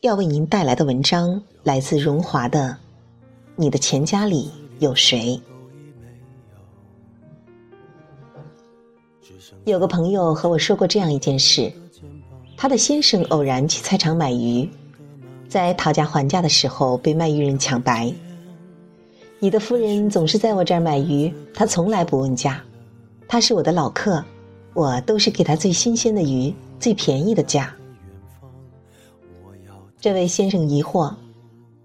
要为您带来的文章来自荣华的《你的钱家里有谁》。有个朋友和我说过这样一件事：他的先生偶然去菜场买鱼，在讨价还价的时候被卖鱼人抢白。你的夫人总是在我这儿买鱼，她从来不问价，她是我的老客，我都是给她最新鲜的鱼，最便宜的价。这位先生疑惑：“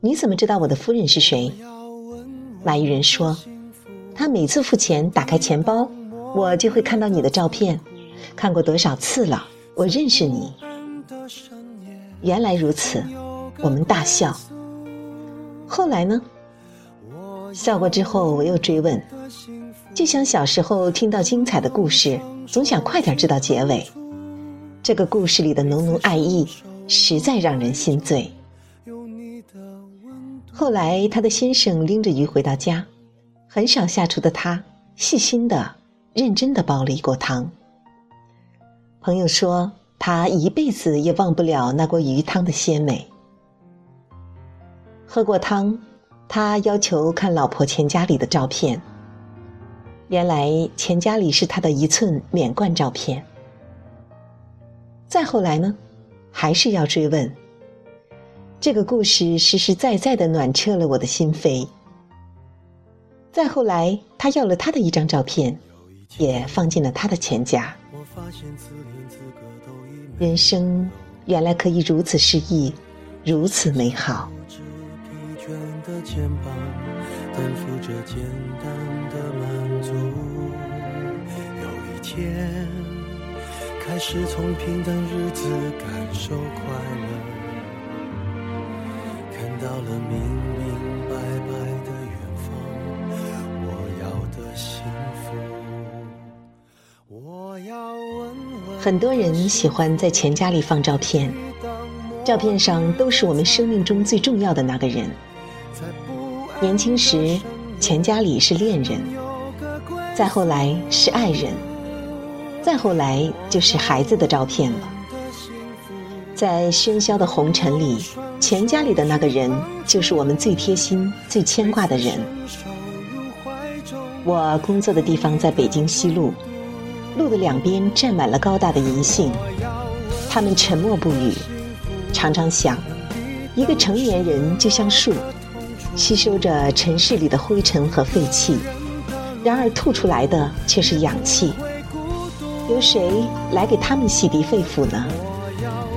你怎么知道我的夫人是谁？”卖鱼人说：“他每次付钱打开钱包，我就会看到你的照片，看过多少次了，我认识你。”原来如此，我们大笑。后来呢？笑过之后，我又追问，就像小时候听到精彩的故事，总想快点知道结尾。这个故事里的浓浓爱意。实在让人心醉。后来，他的先生拎着鱼回到家，很少下厨的他，细心的、认真的煲了一锅汤。朋友说，他一辈子也忘不了那锅鱼汤的鲜美。喝过汤，他要求看老婆钱夹里的照片。原来，钱夹里是他的一寸免冠照片。再后来呢？还是要追问。这个故事实实在在的暖彻了我的心扉。再后来，他要了他的一张照片，也放进了他的钱夹。人生原来可以如此诗意，如此美好。有一天。开始从平淡日子感受快乐，看到了明明白白的远方，我要的幸福。我要问问。很多人喜欢在钱夹里放照片，照片上都是我们生命中最重要的那个人。年轻时，钱夹里是恋人，再后来是爱人。再后来就是孩子的照片了，在喧嚣的红尘里，钱家里的那个人就是我们最贴心、最牵挂的人。我工作的地方在北京西路，路的两边站满了高大的银杏，他们沉默不语，常常想，一个成年人就像树，吸收着尘世里的灰尘和废气，然而吐出来的却是氧气。由谁来给他们洗涤肺腑呢？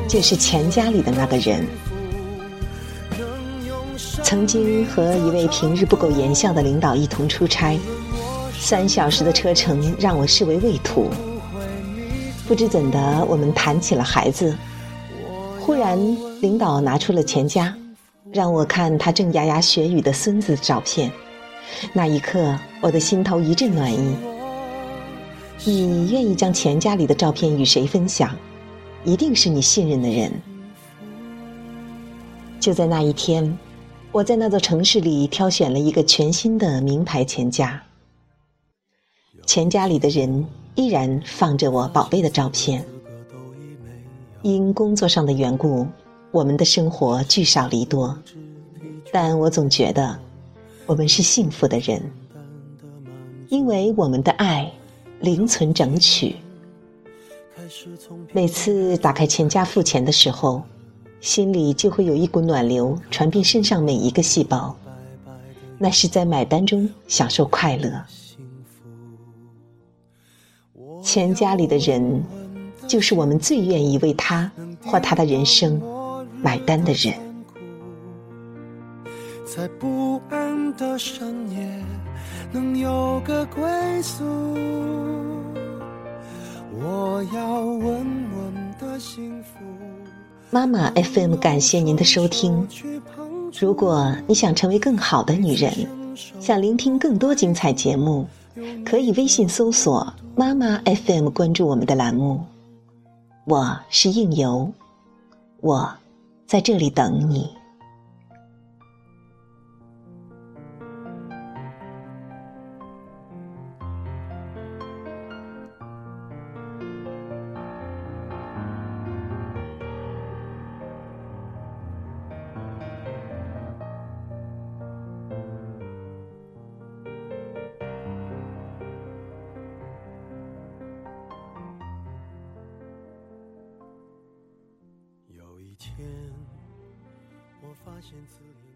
就是钱家里的那个人。曾经和一位平日不苟言笑的领导一同出差，三小时的车程让我视为畏途。不知怎的，我们谈起了孩子。忽然，领导拿出了钱夹，让我看他正牙牙学语的孙子照片。那一刻，我的心头一阵暖意。你愿意将钱家里的照片与谁分享？一定是你信任的人。就在那一天，我在那座城市里挑选了一个全新的名牌钱夹。钱夹里的人依然放着我宝贝的照片。因工作上的缘故，我们的生活聚少离多，但我总觉得我们是幸福的人，因为我们的爱。零存整取。每次打开钱夹付钱的时候，心里就会有一股暖流传遍身上每一个细胞，那是在买单中享受快乐。钱夹里的人，就是我们最愿意为他或他的人生买单的人。在不安的深夜。能有个归宿。我要稳稳的幸福。妈妈 FM 感谢您的收听。如果你想成为更好的女人，想聆听更多精彩节目，可以微信搜索“妈妈 FM” 关注我们的栏目。我是应由，我在这里等你。天，我发现自己。